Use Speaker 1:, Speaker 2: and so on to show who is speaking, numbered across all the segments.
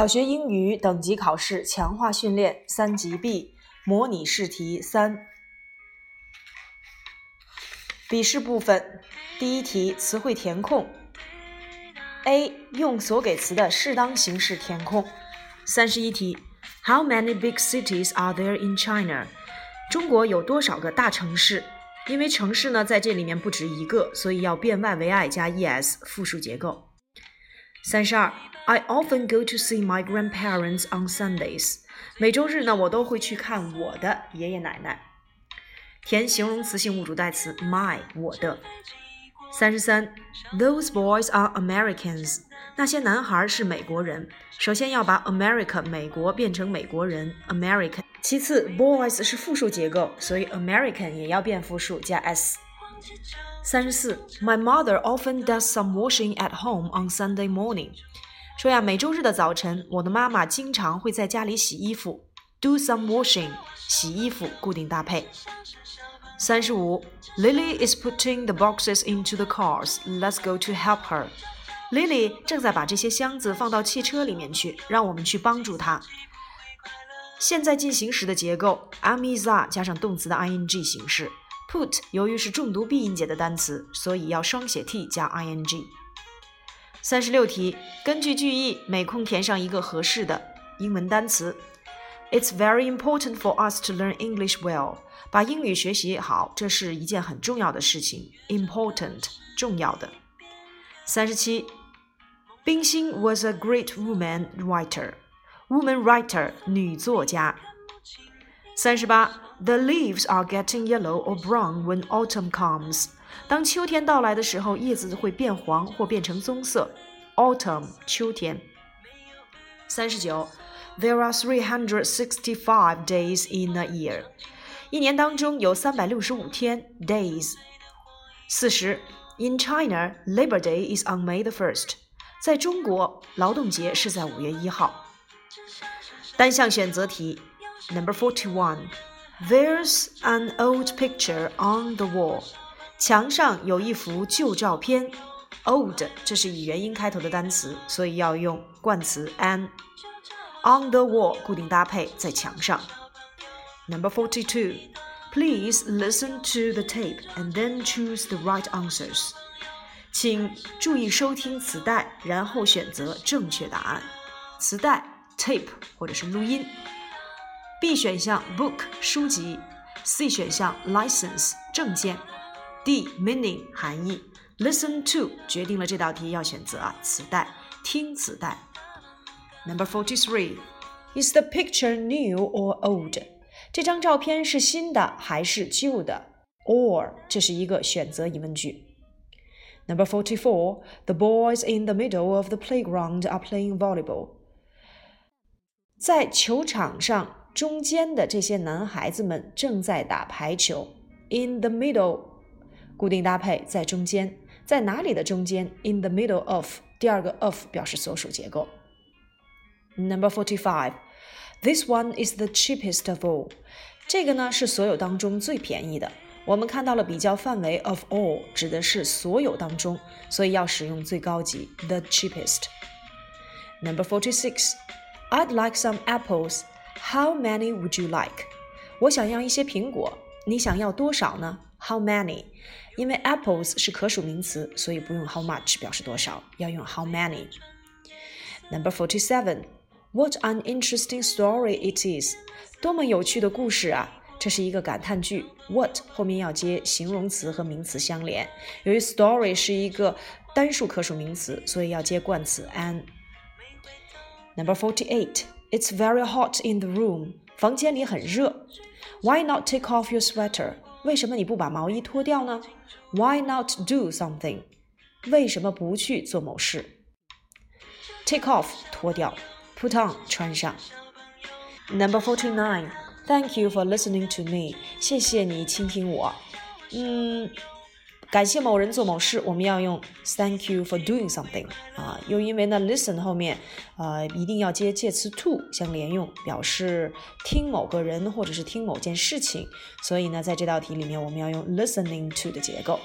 Speaker 1: 小学英语等级考试强化训练三级 B 模拟试题三。笔试部分，第一题词汇填空。A 用所给词的适当形式填空。三十一题，How many big cities are there in China？中国有多少个大城市？因为城市呢在这里面不止一个，所以要变 y 为 i 加 es 复数结构。三十二。I often go to see my grandparents on Sundays。每周日呢，我都会去看我的爷爷奶奶。填形容词性物主代词 my 我的。三十三，Those boys are Americans。那些男孩是美国人。首先要把 America 美国变成美国人 American。其次，boys 是复数结构，所以 American 也要变复数加 s。三十四，My mother often does some washing at home on Sunday morning。 说呀，每周日的早晨，我的妈妈经常会在家里洗衣服，do some washing，洗衣服，固定搭配。三十五，Lily is putting the boxes into the cars. Let's go to help her. Lily 正在把这些箱子放到汽车里面去，让我们去帮助她。现在进行时的结构，am is are 加上动词的 ing 形式。Put 由于是重读闭音节的单词，所以要双写 t 加 ing。三十六题，根据句意，每空填上一个合适的英文单词。It's very important for us to learn English well。把英语学习好，这是一件很重要的事情。Important，重要的。三十七，冰心 was a great woman writer。Woman writer，女作家。三十八，The leaves are getting yellow or brown when autumn comes。 当秋天到来的时候，叶子会变黄或变成棕色。Autumn，秋天。三十九，There are three hundred sixty-five days in a year。一年当中有三百六十五天。Days。四十，In China, Labor Day is on May the first。在中国，劳动节是在五月一号。单项选择题，Number forty-one。There's an old picture on the wall。 墙上有一幅旧照片，old 这是以元音开头的单词，所以要用冠词 an。On the wall 固定搭配在墙上。Number forty two. Please listen to the tape and then choose the right answers. 请注意收听磁带，然后选择正确答案。磁带 tape 或者是录音。B 选项 book 书籍，C 选项 license 证件。D meaning 含义，listen to 决定了这道题要选择啊磁带，听磁带。Number forty three is the picture new or old？这张照片是新的还是旧的？Or 这是一个选择疑问句。Number forty four the boys in the middle of the playground are playing volleyball。在球场上中间的这些男孩子们正在打排球。In the middle 固定搭配在中间，在哪里的中间？In the middle of，第二个 of 表示所属结构。Number forty-five, this one is the cheapest of all。这个呢是所有当中最便宜的。我们看到了比较范围 of all 指的是所有当中，所以要使用最高级 the cheapest。Number forty-six, I'd like some apples. How many would you like？我想要一些苹果，你想要多少呢？How many？ 因为 apples 是可数名词，所以不用 how much 表示多少，要用 how many。Number forty-seven. What an interesting story it is！多么有趣的故事啊！这是一个感叹句，what 后面要接形容词和名词相连。由于 story 是一个单数可数名词，所以要接冠词 an。Number forty-eight. It's very hot in the room. 房间里很热。Why not take off your sweater? 为什么你不把毛衣脱掉呢？Why not do something？为什么不去做某事？Take off 脱掉，put on 穿上。Number forty nine. Thank you for listening to me. 谢谢你倾听我。嗯。感谢某人做某事，我们要用 Thank you for doing something 啊，又因为呢 listen 后面呃一定要接介词 to 相连用，表示听某个人或者是听某件事情，所以呢在这道题里面我们要用 listening to 的结构。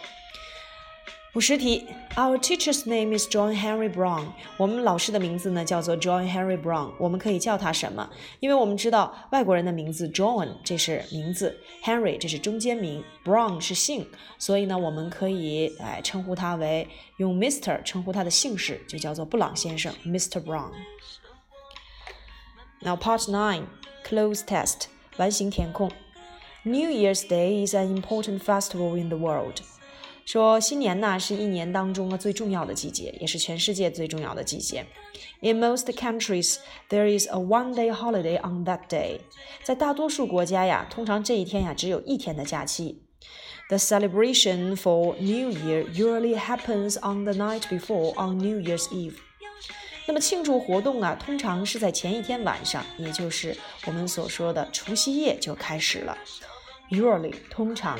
Speaker 1: 五十题，Our teacher's name is John Henry Brown。我们老师的名字呢叫做 John Henry Brown，我们可以叫他什么？因为我们知道外国人的名字 John 这是名字，Henry 这是中间名，Brown 是姓，所以呢我们可以哎称呼他为用 Mr 称呼他的姓氏，就叫做布朗先生 Brown。Now Part Nine Cloze Test 完形填空。New Year's Day is an important festival in the world. 说新年呢是一年当中呢最重要的季节，也是全世界最重要的季节。In most countries, there is a one-day holiday on that day. 在大多数国家呀，通常这一天呀只有一天的假期。The celebration for New Year usually happens on the night before on New Year's Eve. 那么庆祝活动啊，通常是在前一天晚上，也就是我们所说的除夕夜就开始了。Usually 通常。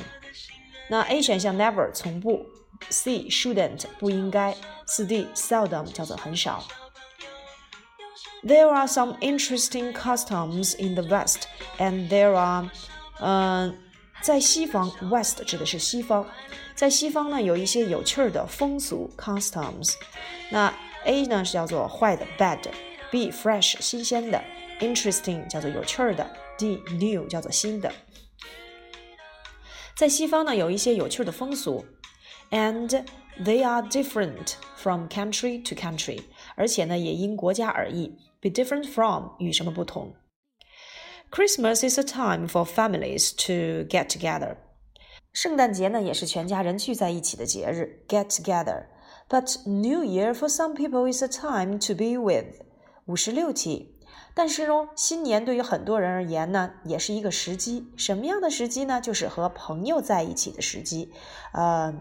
Speaker 1: 那 A 选项 never 从不，C shouldn't 不应该，四 D seldom 叫做很少。There are some interesting customs in the West, and there are，嗯，在西方，West 指的是西方，在西方呢有一些有趣的风俗 customs。那 A 呢是叫做坏的 bad，B fresh 新鲜的，interesting 叫做有趣的，D new 叫做新的。 在西方呢，有一些有趣的风俗，and they are different from country to country，而且呢，也因国家而异。Be different from 与什么不同？Christmas is a time for families to get together。圣诞节呢，也是全家人聚在一起的节日，get together。But New Year for some people is a time to be with。五十六题。 但是呢，新年对于很多人而言呢，也是一个时机。什么样的时机呢？就是和朋友在一起的时机。呃，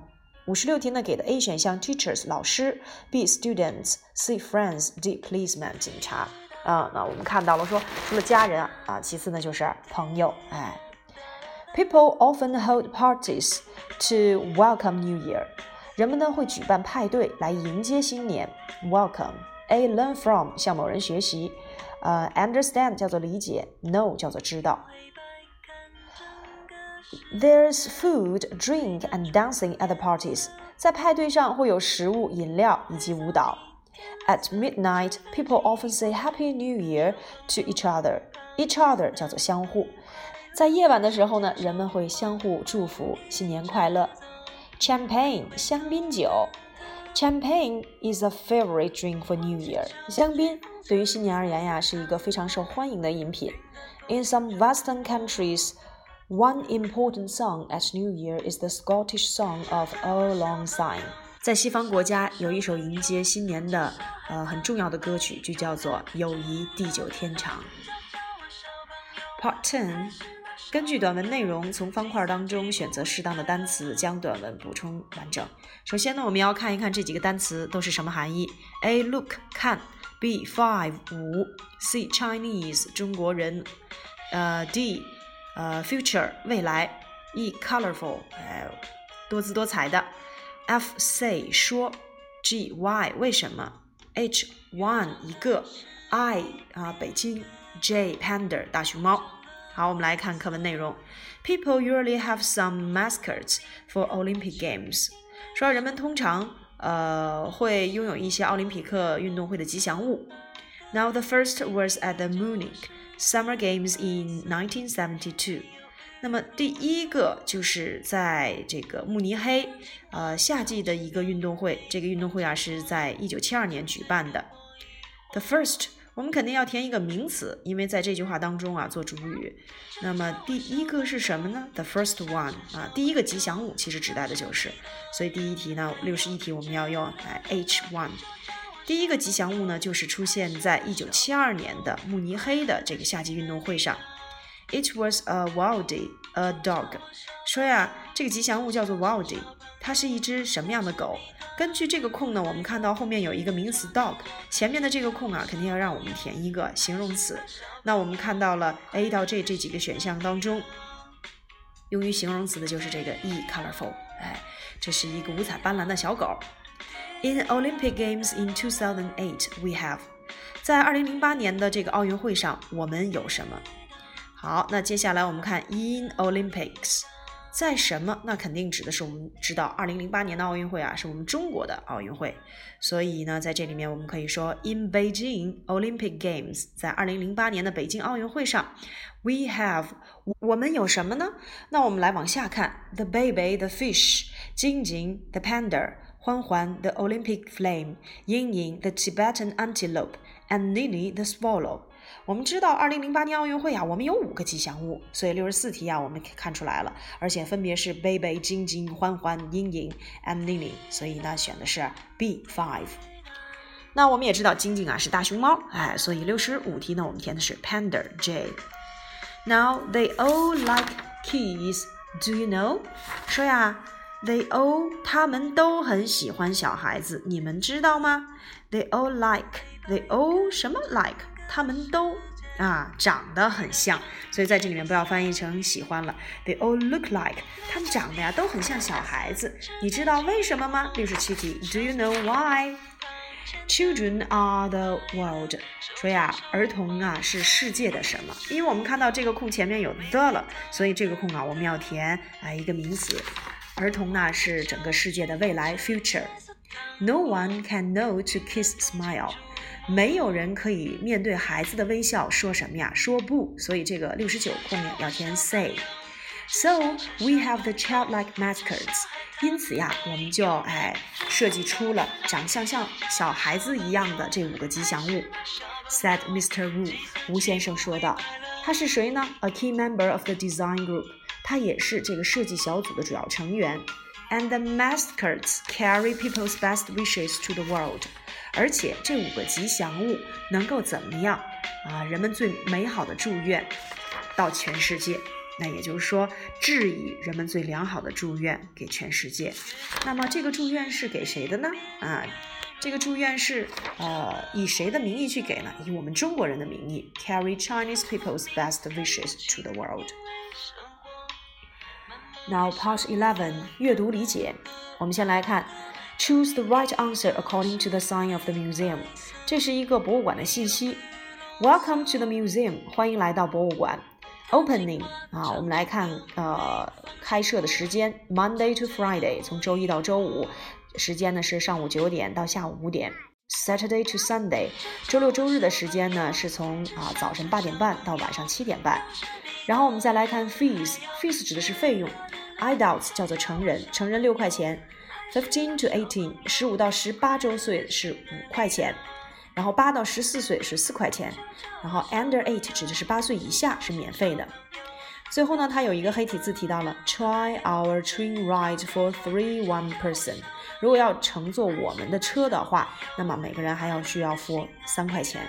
Speaker 1: 五十六题呢给的 A 选项：teachers 老师，B students，C friends，D policeman 警察。啊，那我们看到了说，除了家人啊，其次呢就是朋友。哎，People often hold parties to welcome New Year。人们呢会举办派对来迎接新年。Welcome A learn from 向某人学习。呃，understand 叫做理解，know 叫做知道。There's food, drink, and dancing at the parties。在派对上会有食物、饮料以及舞蹈。At midnight, people often say Happy New Year to each other. Each other 叫做相互。在夜晚的时候呢，人们会相互祝福新年快乐。Champagne 香槟酒。Champagne is a favorite drink for New Year。香槟 对于新年而言呀，是一个非常受欢迎的饮品。In some Western countries, one important song at New Year is the Scottish song of a long Syne。在西方国家，有一首迎接新年的呃很重要的歌曲，就叫做《友谊地久天长》。Part Ten。根据短文内容，从方块当中选择适当的单词，将短文补充完整。首先呢，我们要看一看这几个单词都是什么含义。A look 看 ，B five 五，C Chinese 中国人，呃 D 呃 future 未来，E colorful 呃多姿多彩的，F say 说，G why 为什么，H one 一个，I 啊北京，J panda 大熊猫。好，我们来看课文内容。People usually have some mascots for Olympic Games。说人们通常 呃会拥有一些奥林匹克运动会的吉祥物。Now the first was at the Munich Summer Games in 1972。那么第一个就是在这个慕尼黑呃夏季的一个运动会。这个运动会啊是在一九七二年举办的。The first 我们肯定要填一个名词，因为在这句话当中啊做主语。那么第一个是什么呢？The first one 啊，第一个吉祥物其实指代的就是。所以第一题呢，六十一题我们要用来 H one。第一个吉祥物呢，就是出现在一九七二年的慕尼黑的这个夏季运动会上。It was a wildy a dog。说呀，这个吉祥物叫做 wildy，它是一只什么样的狗？根据这个空呢，我们看到后面有一个名词 dog，前面的这个空啊，肯定要让我们填一个形容词。那我们看到了 A 到 J 这几个选项当中，用于形容词的就是这个 E colorful，哎，这是一个五彩斑斓的小狗。In Olympic Games in 2008, we have，在二零零八年的这个奥运会上，我们有什么？好，那接下来我们看 In Olympics。在什么？那肯定指的是我们知道，二零零八年的奥运会啊，是我们中国的奥运会。所以呢，在这里面我们可以说，In Beijing Olympic Games，在二零零八年的北京奥运会上，We have，我们有什么呢？那我们来往下看，The baby, the fish，晶晶，the panda，欢欢，the Olympic flame，迎迎，the Tibetan antelope，and Nini the swallow。我们知道，二零零八年奥运会啊，我们有五个吉祥物，所以六十四题啊，我们看出来了，而且分别是贝贝、晶晶、欢欢、英英 and Lily，所以呢，选的是 B five。那我们也知道，晶晶啊是大熊猫，哎，所以六十五题呢，我们填的是 Panda J。Now they all like kids. Do you know？说呀，they all 他们都很喜欢小孩子，你们知道吗？They all like. They all 什么 like？他们都啊长得很像，所以在这里面不要翻译成喜欢了。They all look like，他们长得呀都很像小孩子。你知道为什么吗？六十七题，Do you know why？Children are the world。说呀，儿童啊是世界的什么？因为我们看到这个空前面有 the 了，所以这个空啊我们要填啊一个名词。儿童呢是整个世界的未来 future。No one can know to kiss smile。没有人可以面对孩子的微笑说什么呀？说不。所以这个六十九后面要填 say。So we have the childlike mascots。因此呀，我们就哎设计出了长相像小孩子一样的这五个吉祥物。Said Mr. Wu，吴先生说道。他是谁呢？A key member of the design group。他也是这个设计小组的主要成员。And the mascots carry people's best wishes to the world. 而且这五个吉祥物能够怎么样啊？人们最美好的祝愿到全世界，那也就是说，致以人们最良好的祝愿给全世界。那么这个祝愿是给谁的呢？啊，这个祝愿是呃以谁的名义去给呢？以我们中国人的名义，carry Chinese people's best wishes to the world。Now part eleven，阅读理解，我们先来看。Choose the right answer according to the sign of the museum。这是一个博物馆的信息。Welcome to the museum，欢迎来到博物馆。Opening 啊，我们来看呃开设的时间，Monday to Friday，从周一到周五，时间呢是上午九点到下午五点。Saturday to Sunday，周六周日的时间呢是从啊早晨八点半到晚上七点半。然后我们再来看 fees，fees 指的是费用，adults 叫做成人，成人六块钱。Fifteen to eighteen，十五到十八周岁是五块钱，然后八到十四岁是四块钱，然后 under eight 指的是八岁以下是免费的。最后呢，它有一个黑体字提到了，Try our train ride for three one person。如果要乘坐我们的车的话，那么每个人还要需要付三块钱。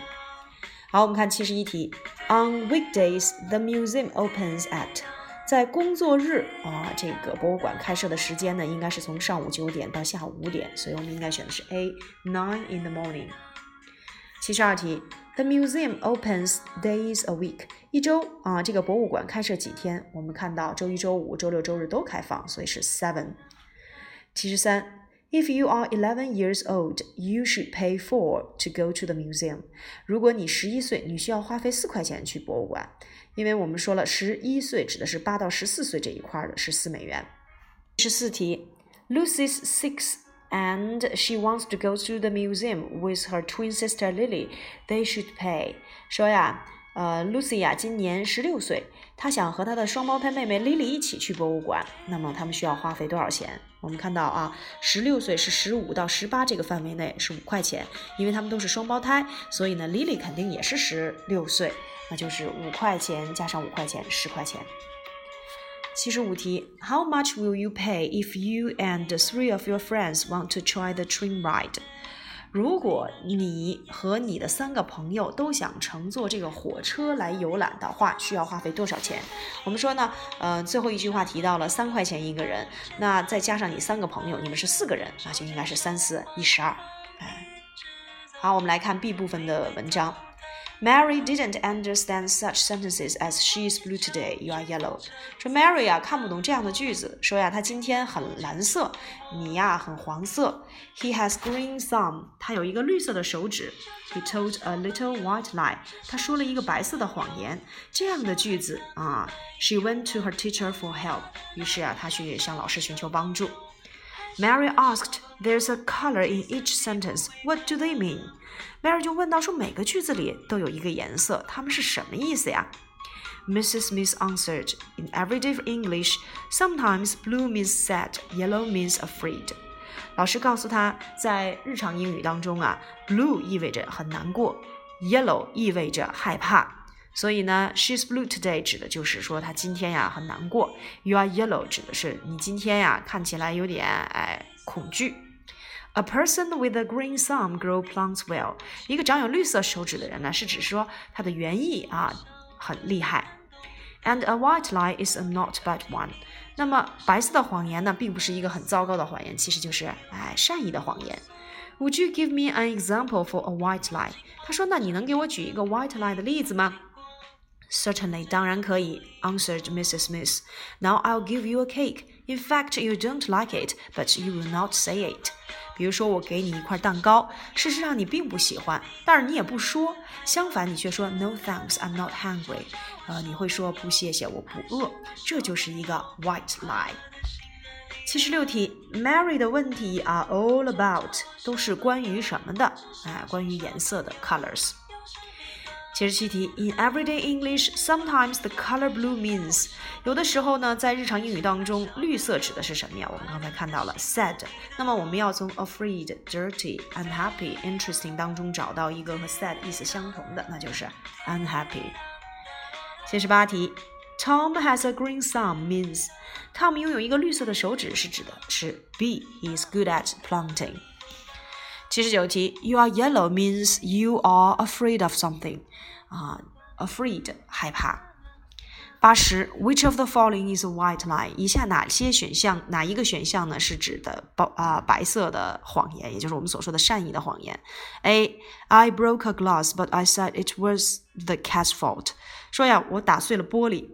Speaker 1: 好，我们看七十一题，On weekdays the museum opens at 在工作日啊，这个博物馆开设的时间呢，应该是从上午九点到下午五点，所以我们应该选的是 A nine in the morning。七十二题，The museum opens days a week。一周啊，这个博物馆开设几天？我们看到周一、周五、周六、周日都开放，所以是 seven。七十三 ，If you are eleven years old, you should pay four to go to the museum。如果你十一岁，你需要花费四块钱去博物馆。因为我们说了，十一岁指的是八到十四岁这一块的，是四美元。十四题，Lucy's six and she wants to go to the museum with her twin sister Lily. They should pay. 说呀，呃，Lucy 呀，今年十六岁， 她想和她的双胞胎妹妹 Lily 一起去博物馆。那么他们需要花费多少钱？我们看到啊，十六岁是十五到十八这个范围内是五块钱，因为他们都是双胞胎，所以呢，Lily 肯定也是十六岁。那就是五块钱加上五块钱，十块钱。七十五题，How much will you pay if you and three of your friends want to try the train ride？如果你和你的三个朋友都想乘坐这个火车来游览的话，需要花费多少钱？我们说呢，呃，最后一句话提到了三块钱一个人，那再加上你三个朋友，你们是四个人，那就应该是三四一十二。哎，好，我们来看 B 部分的文章。Mary didn't understand such sentences as "She is blue today, you are yellow." 说 Mary 啊看不懂这样的句子，说呀她今天很蓝色，你呀很黄色。He has green thumb，他有一个绿色的手指。He told a little white lie，他说了一个白色的谎言。这样的句子啊，She went to her teacher for help，于是啊她去向老师寻求帮助。 Mary asked, "There's a color in each sentence. What do they mean?" Mary 就问到说每个句子里都有一个颜色，它们是什么意思呀？Mrs. Smith answered, "In everyday English, sometimes blue means sad, yellow means afraid." 老师告诉他，在日常英语当中啊，blue 意味着很难过，yellow 意味着害怕。 所以呢，she's blue today 指的就是说她今天呀很难过，you are yellow 指的是你今天呀看起来有点哎恐惧。A person with a green thumb grow plants well。一个长有绿色手指的人呢，是指说他的园艺啊很厉害。And a white lie is a not bad one。那么白色的谎言呢，并不是一个很糟糕的谎言，其实就是哎善意的谎言。Would you give me an example for a white lie？他说，那你能给我举一个 white lie 的例子吗 ？Certainly，当然可以，answered Mrs. Smith. Now I'll give you a cake. In fact, you don't like it, but you will not say it. 比如说，我给你一块蛋糕，事实上你并不喜欢，但是你也不说，相反，你却说 No thanks, I'm not hungry。呃，你会说不谢谢，我不饿，这就是一个 white lie。七十六题，Mary 的问题 are all about 都是关于什么的？哎，关于颜色的 colors。 七十七题，In everyday English, sometimes the color blue means 有的时候呢，在日常英语当中，绿色指的是什么呀？我们刚才看到了 sad。那么我们要从 afraid、dirty、unhappy、interesting 当中找到一个和 sad 意思相同的，那就是 unhappy。七十八题，Tom has a green thumb means Tom 拥有一个绿色的手指是指的是 B，he is good at planting。七十九题，You are yellow means you are afraid of something，啊，afraid 害怕。八十，Which of the following is a white lie？以下哪些选项哪一个选项呢是指的白啊白色的谎言，也就是我们所说的善意的谎言？A，I broke a glass, but I said it was the cat's fault。说呀，我打碎了玻璃，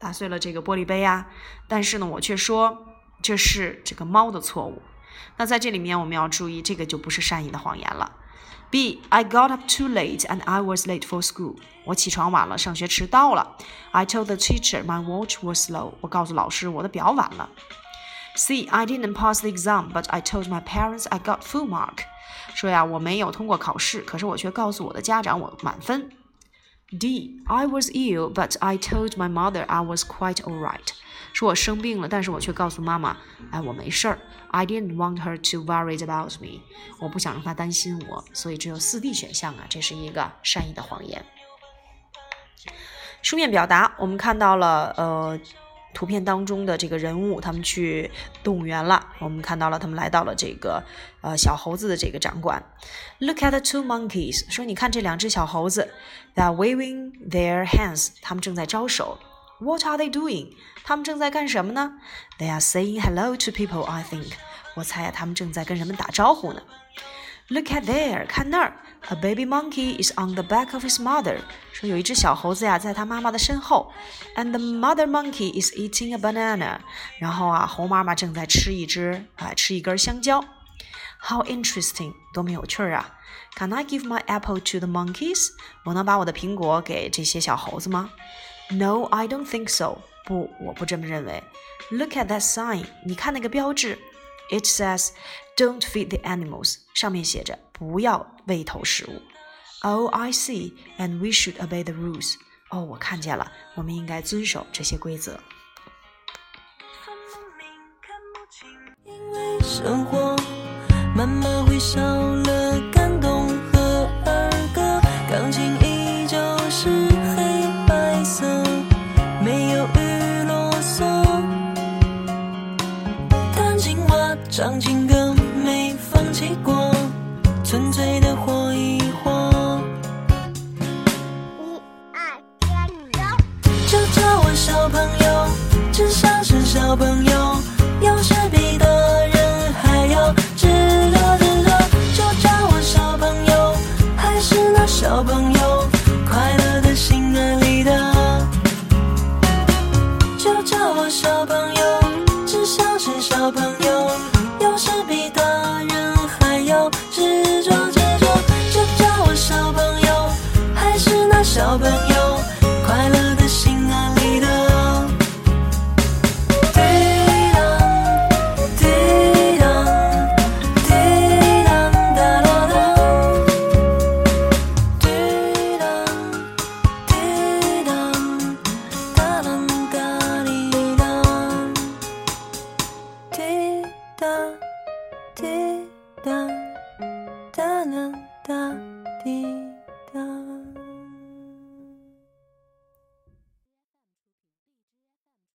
Speaker 1: 打碎了这个玻璃杯啊，但是呢，我却说这是这个猫的错误。那在这里面我们要注意，这个就不是善意的谎言了。B. I got up too late and I was late for school. 我起床晚了，上学迟到了。I told the teacher my watch was slow. 我告诉老师我的表晚了。C. I didn't pass the exam, but I told my parents I got full mark. 说呀，我没有通过考试，可是我却告诉我的家长我满分。D. I was ill, but I told my mother I was quite alright. 说我生病了，但是我却告诉妈妈，哎，我没事儿。I didn't want her to worry about me。我不想让她担心我，所以只有四 D 选项啊，这是一个善意的谎言。书面表达，我们看到了，呃，图片当中的这个人物，他们去动物园了。我们看到了，他们来到了这个，呃，小猴子的这个展馆。Look at the two monkeys。说，你看这两只小猴子，They're waving their hands。他们正在招手。What are they doing？他们正在干什么呢？They are saying hello to people. I think. 我猜呀，他们正在跟人们打招呼呢。Look at there，看那儿，A baby monkey is on the back of his mother。说有一只小猴子呀，在他妈妈的身后。And the mother monkey is eating a banana。然后啊，猴妈妈正在吃一只啊，吃一根香蕉。How interesting，多么有趣儿啊！Can I give my apple to the monkeys？我能把我的苹果给这些小猴子吗 ？No, I don't think so. 不，我不这么认为。Look at that sign. 你看那个标志。It says, "Don't feed the animals." 上面写着不要喂投食物。Oh, I see. And we should obey the rules. 哦，我看见了，我们应该遵守这些规则。因为生活慢慢会少了。 唱情歌没放弃过，纯粹的
Speaker 2: 火 all the